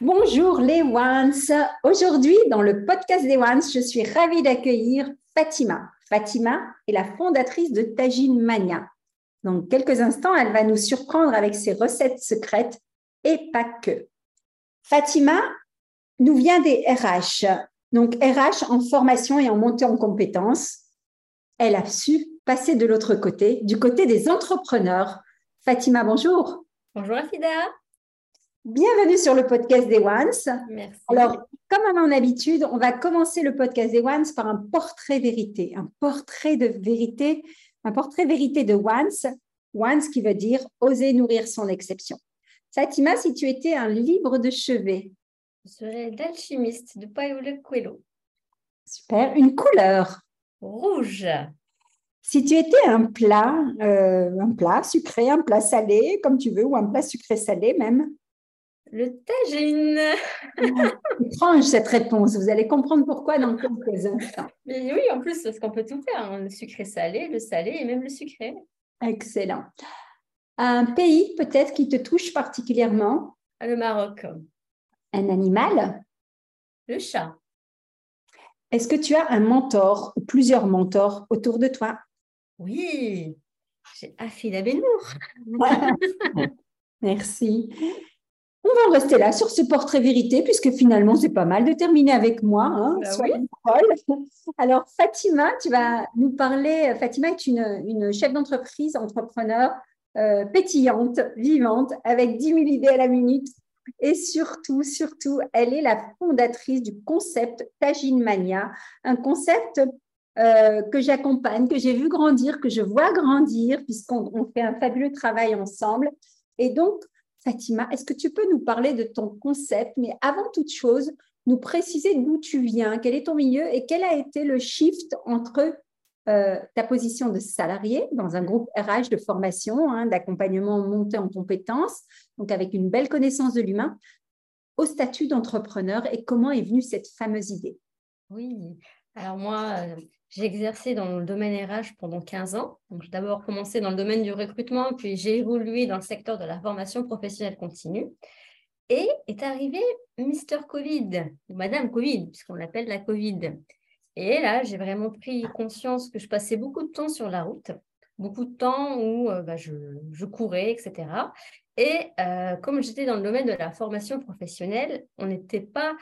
Bonjour les Ones. Aujourd'hui, dans le podcast des Ones, je suis ravie d'accueillir Fatima. Fatima est la fondatrice de Tajine Mania. Dans quelques instants, elle va nous surprendre avec ses recettes secrètes et pas que. Fatima nous vient des RH. Donc RH en formation et en montée en compétences. Elle a su passer de l'autre côté, du côté des entrepreneurs. Fatima, bonjour. Bonjour Afida. Bienvenue sur le podcast des Ones. Merci. Alors, comme à mon habitude, on va commencer le podcast des Ones par un portrait vérité, un portrait de vérité, un portrait vérité de Ones, Ones qui veut dire oser nourrir son exception. Fatima, si tu étais un livre de chevet. Je serais l'alchimiste de Paolo Coelho. Super. Une couleur. Rouge. Si tu étais un plat, euh, un plat sucré, un plat salé, comme tu veux, ou un plat sucré salé même. Le tagine. Étrange cette réponse. Vous allez comprendre pourquoi dans quelques instants. Mais oui, en plus, parce qu'on peut tout faire. hein. Le sucré salé, le salé et même le sucré. Excellent. Un pays peut-être qui te touche particulièrement? Ah, Le Maroc. Un animal? Le chat. Est-ce que tu as un mentor ou plusieurs mentors autour de toi? Oui. J'ai Afida Benour. Merci. On va en rester là sur ce portrait vérité, puisque finalement, c'est pas mal de terminer avec moi. Hein, Bah. Alors, Fatima, tu vas nous parler. Fatima est une, une chef d'entreprise, entrepreneur euh, pétillante, vivante, avec 10 000 idées à la minute. Et surtout, surtout, elle est la fondatrice du concept Tajine Mania, un concept euh, que j'accompagne, que j'ai vu grandir, que je vois grandir, puisqu'on on fait un fabuleux travail ensemble. Et donc, Fatima, est-ce que tu peux nous parler de ton concept, mais avant toute chose, nous préciser d'où tu viens, quel est ton milieu et quel a été le shift entre euh, ta position de salarié dans un groupe RH de formation, hein, d'accompagnement monté en compétences, donc avec une belle connaissance de l'humain, au statut d'entrepreneur et comment est venue cette fameuse idée? Oui. Alors moi, euh, j'ai exercé dans le domaine RH pendant 15 ans. J'ai d'abord commencé dans le domaine du recrutement, puis j'ai évolué dans le secteur de la formation professionnelle continue. Et est arrivé Mister Covid, ou Madame Covid, puisqu'on l'appelle la Covid. Et là, j'ai vraiment pris conscience que je passais beaucoup de temps sur la route, beaucoup de temps où euh, bah, je, je courais, etc. Et euh, comme j'étais dans le domaine de la formation professionnelle, on n'était pas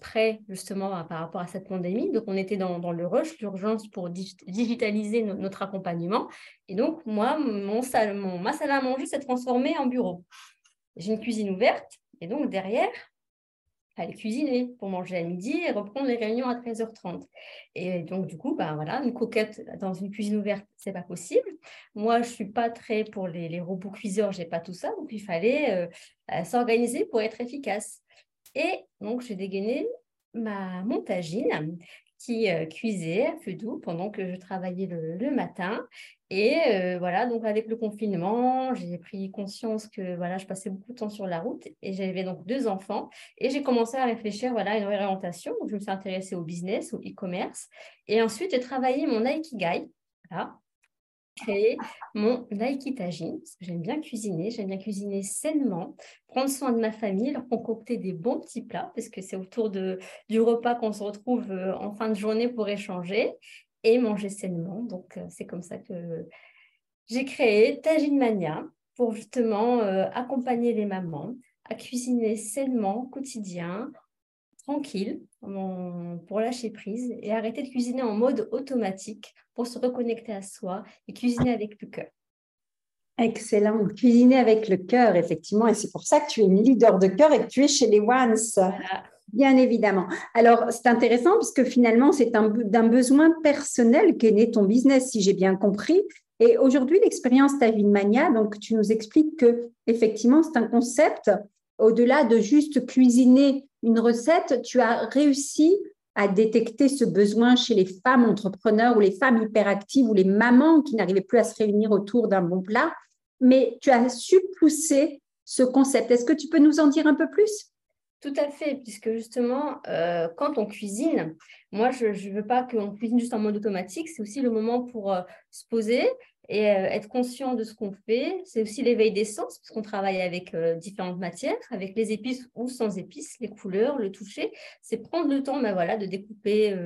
prêt justement à- par rapport à cette pandémie. Donc, on était dans, le rush, l'urgence pour dig- digitaliser no- notre accompagnement. Et donc, moi, mon salle, mon- ma salle à manger s'est transformée en bureau. J'ai une cuisine ouverte et donc derrière, aller cuisiner pour manger à midi et reprendre les réunions à 13h30. Et donc, du coup, bah, voilà, une coquette dans une cuisine ouverte, c'est pas possible. Moi, je suis pas très pour les, les robots cuiseurs, j'ai pas tout ça. Donc, il fallait euh, euh, s'organiser pour être efficace. Et donc, j'ai dégainé ma montagine qui euh, cuisait à feu doux pendant que je travaillais le, matin. Et euh, voilà, donc avec le confinement, j'ai pris conscience que voilà, je passais beaucoup de temps sur la route et j'avais donc deux enfants. Et j'ai commencé à réfléchir voilà, à une orientation. Donc, je me suis intéressée au business, au e-commerce. Et ensuite, j'ai travaillé mon Aikigai. Voilà, créer mon Aikitagine, parce que j'aime bien cuisiner, j'aime bien cuisiner sainement, prendre soin de ma famille, leur concocter des bons petits plats, parce que c'est autour de, du repas qu'on se retrouve euh, en fin de journée pour échanger et manger sainement. Donc, euh, c'est comme ça que j'ai créé Tagine Mania pour justement euh, accompagner les mamans à cuisiner sainement, quotidien, tranquille pour lâcher prise et arrêter de cuisiner en mode automatique pour se reconnecter à soi et cuisiner avec le cœur. Excellent. Cuisiner avec le cœur, effectivement. Et c'est pour ça que tu es une leader de cœur et que tu es chez les Ones. Bien évidemment. Alors, c'est intéressant parce que finalement, c'est d'un besoin personnel qu'est né ton business, si j'ai bien compris. Et aujourd'hui, l'expérience Tavine Mania, donc tu nous expliques que effectivement, c'est un concept au-delà de juste cuisiner une recette, tu as réussi à détecter ce besoin chez les femmes entrepreneurs ou les femmes hyperactives ou les mamans qui n'arrivaient plus à se réunir autour d'un bon plat, mais tu as su pousser ce concept. Est-ce que tu peux nous en dire un peu plus? Tout à fait, puisque justement, euh, quand on cuisine, moi, je ne veux pas qu'on cuisine juste en mode automatique, c'est aussi le moment pour euh, se poser et euh, être conscient de ce qu'on fait. C'est aussi l'éveil des sens, parce qu'on travaille avec différentes matières, avec les épices ou sans épices, les couleurs, le toucher. C'est prendre le temps ben voilà, de découper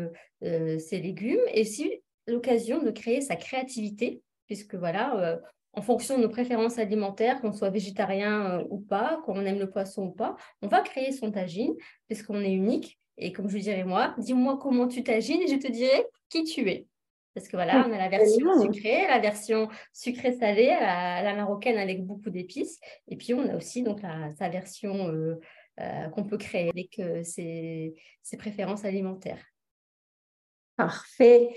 ses légumes et aussi l'occasion de créer sa créativité, puisque voilà, en fonction de nos préférences alimentaires, qu'on soit végétarien euh, ou pas, qu'on aime le poisson ou pas, on va créer son tagine puisqu'on est unique. Et comme je dirais moi, dis-moi comment tu tagines et je te dirai qui tu es. Parce que voilà, on a la version sucrée, la version sucrée-salée, la, la, marocaine avec beaucoup d'épices. Et puis, on a aussi donc la, sa version euh, euh, qu'on peut créer avec ses, ses préférences alimentaires. Parfait.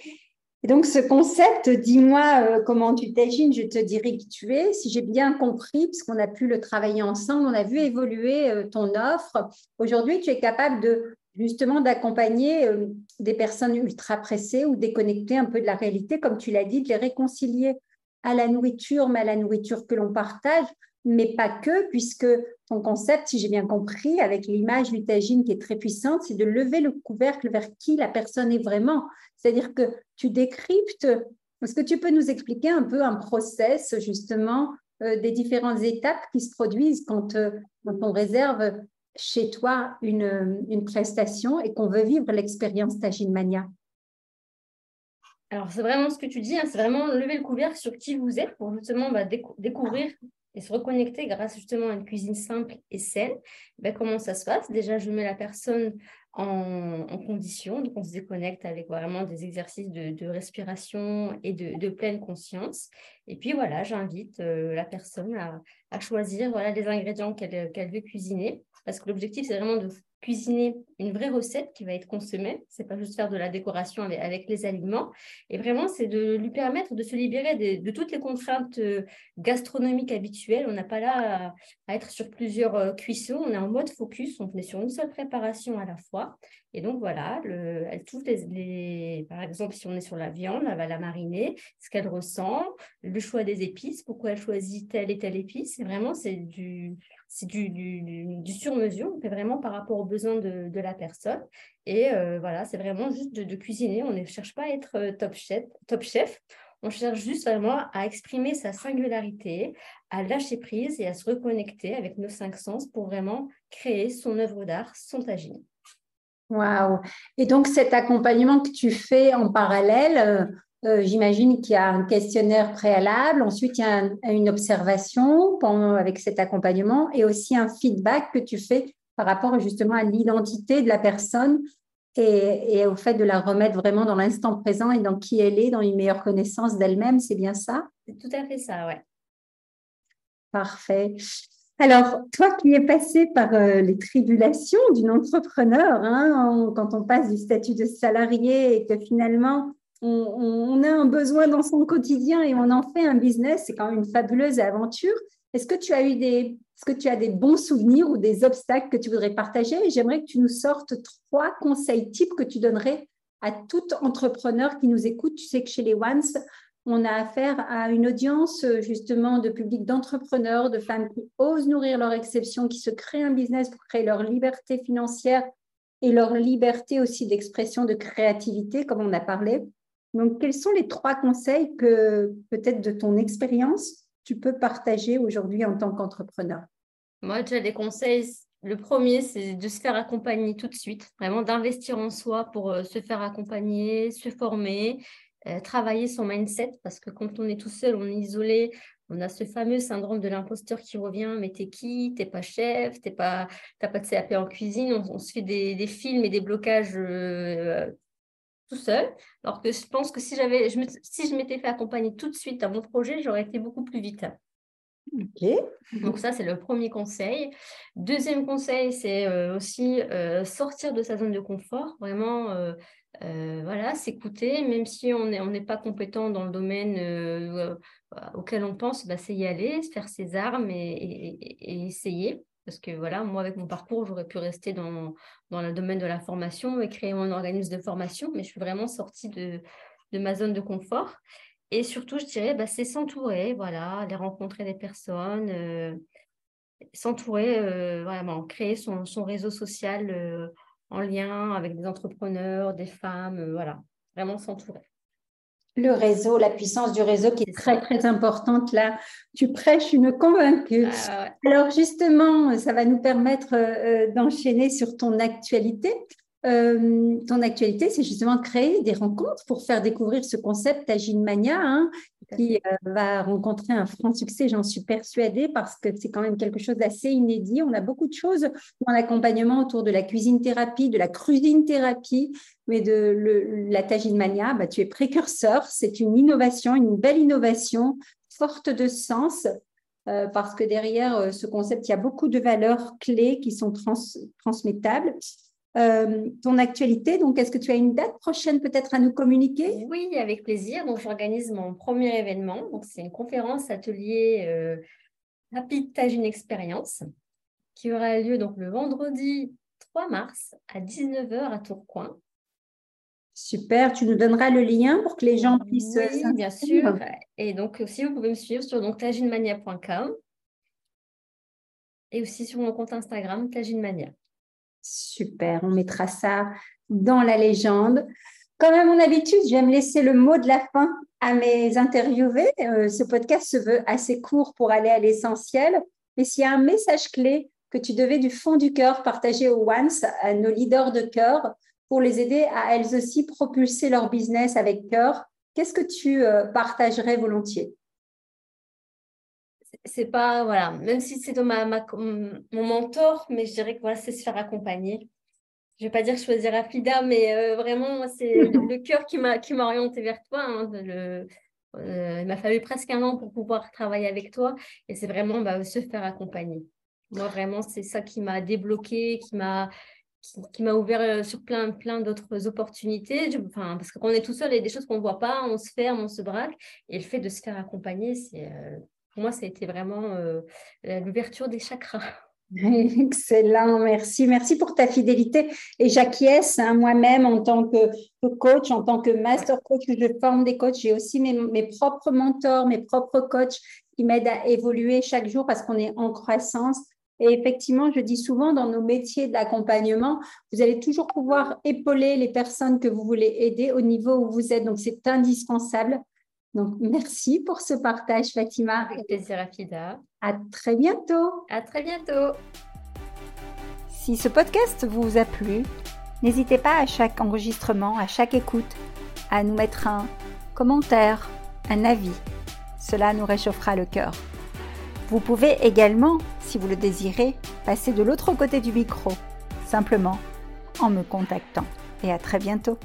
Et donc, ce concept, dis-moi euh, comment tu t'agines, je te dirai qui tu es. Si j'ai bien compris, puisqu'on a pu le travailler ensemble, on a vu évoluer euh, ton offre. Aujourd'hui, tu es capable de justement d'accompagner euh, des personnes ultra pressées ou déconnectées un peu de la réalité, comme tu l'as dit, de les réconcilier à la nourriture, mais à la nourriture que l'on partage, mais pas que, puisque ton concept, si j'ai bien compris, avec l'image du tagine qui est très puissante, c'est de lever le couvercle vers qui la personne est vraiment. C'est-à-dire que tu décryptes. Est-ce que tu peux nous expliquer un peu un process, justement, euh, des différentes étapes qui se produisent quand, euh, on réserve chez toi une, une prestation et qu'on veut vivre l'expérience Tagine Mania alors, c'est vraiment ce que tu dis, hein, c'est vraiment lever le couvercle sur qui vous êtes pour justement bah, découvrir et se reconnecter grâce justement à une cuisine simple et saine, ben, comment ça se passe? Déjà, je mets la personne en, condition, donc on se déconnecte avec vraiment des exercices de, respiration et de, pleine conscience. Et puis voilà, j'invite euh, la personne à, choisir voilà, les ingrédients qu'elle veut cuisiner, parce que l'objectif, c'est vraiment de cuisiner une vraie recette qui va être consommée. C'est pas juste faire de la décoration avec, les aliments. Et vraiment, c'est de lui permettre de se libérer de, toutes les contraintes euh, gastronomiques habituelles. On n'a pas là à, être sur plusieurs euh, cuissons. On est en mode focus. On est sur une seule préparation à la fois. Et donc, voilà, le, elle touche les, Par exemple, si on est sur la viande, elle va la mariner, ce qu'elle ressent, le choix des épices, pourquoi elle choisit telle et telle épice. Et vraiment, c'est du, c'est du, du, sur-mesure. On fait vraiment par rapport aux besoins de, la personne. Et euh, voilà, c'est vraiment juste de, cuisiner. On ne cherche pas à être euh, top chef, top chef. On cherche juste vraiment à exprimer sa singularité, à lâcher prise et à se reconnecter avec nos cinq sens pour vraiment créer son œuvre d'art, son tagine. Waouh Et donc cet accompagnement que tu fais en parallèle, euh, j'imagine qu'il y a un questionnaire préalable, ensuite il y a une observation pendant, avec cet accompagnement et aussi un feedback que tu fais par rapport justement à l'identité de la personne et, et, au fait de la remettre vraiment dans l'instant présent et dans qui elle est, dans une meilleure connaissance d'elle-même, c'est bien ça? C'est tout à fait ça, ouais. Parfait. Alors, toi qui es passé par euh, les tribulations d'une entrepreneur, hein, quand on passe du statut de salarié et que finalement on, besoin dans son quotidien et on en fait un business, c'est quand même une fabuleuse aventure. Est-ce que tu as eu des, est-ce que tu as des bons souvenirs ou des obstacles que tu voudrais partager? J'aimerais que tu nous sortes trois conseils types que tu donnerais à tout entrepreneur qui nous écoute. Tu sais que chez les Ones, on a affaire à une audience justement de public d'entrepreneurs, de femmes qui osent nourrir leur exception, qui se créent un business pour créer leur liberté financière et leur liberté aussi d'expression, de créativité, comme on a parlé. Donc, quels sont les trois conseils que peut-être de ton expérience, tu peux partager aujourd'hui en tant qu'entrepreneur? Moi, j'ai des conseils. Le premier, c'est de se faire accompagner tout de suite, vraiment d'investir en soi pour euh, se faire accompagner, se former, euh, travailler son mindset parce que quand on est tout seul, on est isolé, on a ce fameux syndrome de l'imposteur qui revient, mais t'es qui? T'es pas chef, t'es pas, t'as pas de CAP en cuisine, on, se fait des, films et des blocages euh, tout seul. Alors que je pense que si j'avais, je si je m'étais fait accompagner tout de suite dans mon projet, j'aurais été beaucoup plus vite. Ok. Donc ça, c'est le premier conseil. Deuxième conseil, c'est euh, aussi euh, sortir de sa zone de confort, vraiment, euh, voilà, s'écouter, même si on n'est on pas compétent dans le domaine auquel on pense, bah, c'est y aller, faire ses armes et essayer. Parce que voilà, moi, avec mon parcours, j'aurais pu rester dans, le domaine de la formation et créer mon organisme de formation, mais je suis vraiment sortie de, ma zone de confort. Et surtout, je dirais, bah, c'est s'entourer, voilà, aller rencontrer des personnes, euh, s'entourer, euh, vraiment, créer son, son réseau social euh, en lien avec des entrepreneurs, des femmes, voilà, vraiment s'entourer le réseau, la puissance du réseau qui est très très importante là. Tu prêches une convaincue. Ah, Alors justement, ça va nous permettre euh, d'enchaîner sur ton actualité. Euh, ton actualité, c'est justement créer des rencontres pour faire découvrir ce concept Agile Mania, hein, qui euh, va rencontrer un franc succès, j'en suis persuadée, parce que c'est quand même quelque chose d'assez inédit. On a beaucoup de choses dans l'accompagnement autour de la cuisine thérapie, de la cuisine thérapie, mais de le, la Tagine Mania, bah, tu es précurseur. C'est une innovation, une belle innovation, forte de sens. Euh, parce que derrière ce concept, il y a beaucoup de valeurs clés qui sont transmettables. Euh, ton actualité. Donc, est-ce que tu as une date prochaine peut-être à nous communiquer? Oui, avec plaisir. Donc, j'organise mon premier événement. Donc, c'est une conférence atelier euh, rapide Tagine Expérience qui aura lieu donc le vendredi 3 mars à 19h à Tourcoing. Super, tu nous donneras le lien pour que les gens puissent. Oui, bien sûr. Et donc aussi, vous pouvez me suivre sur taginemania.com et aussi sur mon compte Instagram taginemania. Super, on mettra ça dans la légende. Comme à mon habitude, j'aime laisser le mot de la fin à mes interviewés. Euh, ce podcast se veut assez court pour aller à l'essentiel. Mais s'il y a un message clé que tu devais du fond du cœur partager aux Once, à nos leaders de cœur, pour les aider à elles aussi propulser leur business avec cœur, qu'est-ce que tu euh, partagerais volontiers? C'est pas, voilà, même si c'est ma, mon mentor, mais je dirais que voilà, c'est se faire accompagner. Je vais pas dire choisir Afida, mais euh, vraiment, c'est le, cœur qui m'a orienté vers toi. Hein, le, euh, il m'a fallu presque un an pour pouvoir travailler avec toi, et c'est vraiment bah, se faire accompagner. Moi, vraiment, c'est ça qui m'a débloqué, qui m'a qui, m'a ouvert euh, sur plein, plein d'autres opportunités. enfin, parce que quand on est tout seul, il y a des choses qu'on ne voit pas, on se ferme, on se braque. Et le fait de se faire accompagner, c'est pour moi, ça a été vraiment euh, l'ouverture des chakras. Excellent, merci. Merci pour ta fidélité. Et j'acquiesce hein, moi-même en tant que, coach, en tant que master coach, je forme des coachs. J'ai aussi mes, mes, propres mentors, mes propres coachs qui m'aident à évoluer chaque jour parce qu'on est en croissance. Et effectivement, je dis souvent dans nos métiers d'accompagnement, vous allez toujours pouvoir épauler les personnes que vous voulez aider au niveau où vous êtes. Donc, c'est indispensable donc, merci pour ce partage, Fatima. Avec plaisir, Afida. À très bientôt. À très bientôt. Si ce podcast vous a plu, n'hésitez pas à chaque enregistrement, à chaque écoute, à nous mettre un commentaire, un avis. Cela nous réchauffera le cœur. Vous pouvez également, si vous le désirez, passer de l'autre côté du micro, simplement en me contactant. Et à très bientôt.